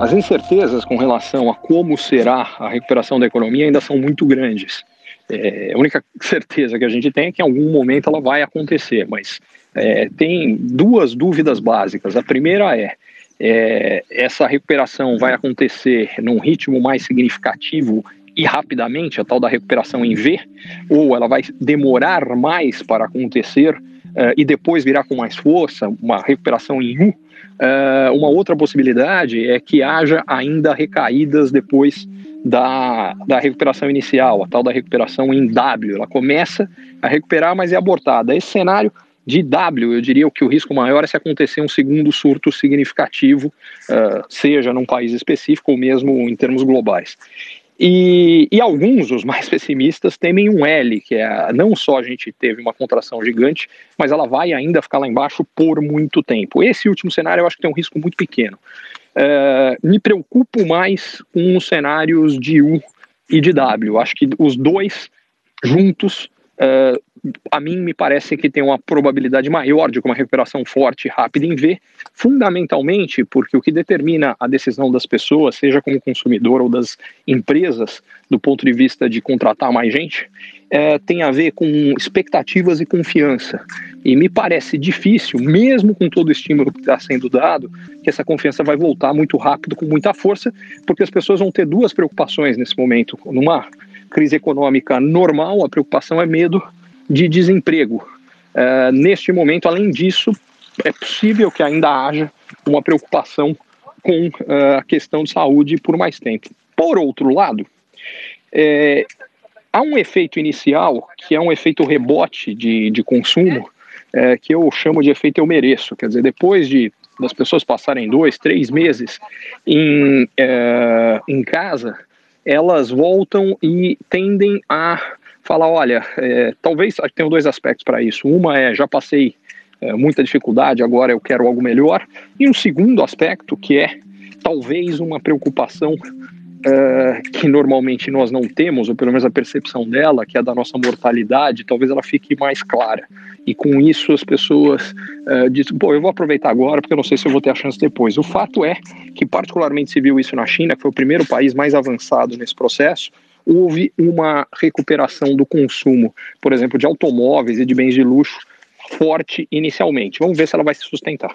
As incertezas com relação a como será a recuperação da economia ainda são muito grandes. É, a única certeza que a gente tem é que em algum momento ela vai acontecer, mas é, tem duas dúvidas básicas. A primeira é, é, essa recuperação vai acontecer num ritmo mais significativo e rapidamente, a tal da recuperação em V, ou ela vai demorar mais para acontecer e depois virá com mais força, uma recuperação em U. Uh, uma outra possibilidade é que haja ainda recaídas depois da, da recuperação inicial, a tal da recuperação em W. Ela começa a recuperar, mas é abortada. Esse cenário de W, eu diria que o risco maior é se acontecer um segundo surto significativo, uh, seja num país específico ou mesmo em termos globais. E, e, alguns, os mais pessimistas, temem um L, que é não só a gente teve uma contração gigante, mas ela vai ainda ficar lá embaixo por muito tempo. Esse último cenário eu acho que tem um risco muito pequeno. Uh, me preocupo mais com os cenários de U e de W. Acho que os dois juntos Uh, a mim me parece que tem uma probabilidade maior de uma recuperação forte e rápida em V, fundamentalmente porque o que determina a decisão das pessoas, seja como consumidor ou das empresas, do ponto de vista de contratar mais gente, é, tem a ver com expectativas e confiança. E me parece difícil, mesmo com todo o estímulo que está sendo dado, que essa confiança vai voltar muito rápido, com muita força, porque as pessoas vão ter duas preocupações nesse momento. Numa crise econômica normal, a preocupação é medo de desemprego. Uh, neste momento, além disso, é possível que ainda haja uma preocupação com uh, a questão de saúde por mais tempo. Por outro lado, é, há um efeito inicial, que é um efeito rebote de, de consumo, é, que eu chamo de efeito eu mereço. Quer dizer, depois de das pessoas passarem dois, três meses em, é, em casa, elas voltam e tendem a falar, olha, é, talvez tenham dois aspectos para isso. Uma é já passei é, muita dificuldade, agora eu quero algo melhor. E um segundo aspecto que é talvez uma preocupação uh, que normalmente nós não temos, ou pelo menos a percepção dela, que é da nossa mortalidade, talvez ela fique mais clara. E com isso as pessoas uh, dizem, pô, eu vou aproveitar agora porque eu não sei se eu vou ter a chance depois. O fato é que particularmente se viu isso na China, que foi o primeiro país mais avançado nesse processo, houve uma recuperação do consumo, por exemplo, de automóveis e de bens de luxo forte inicialmente. Vamos ver se ela vai se sustentar.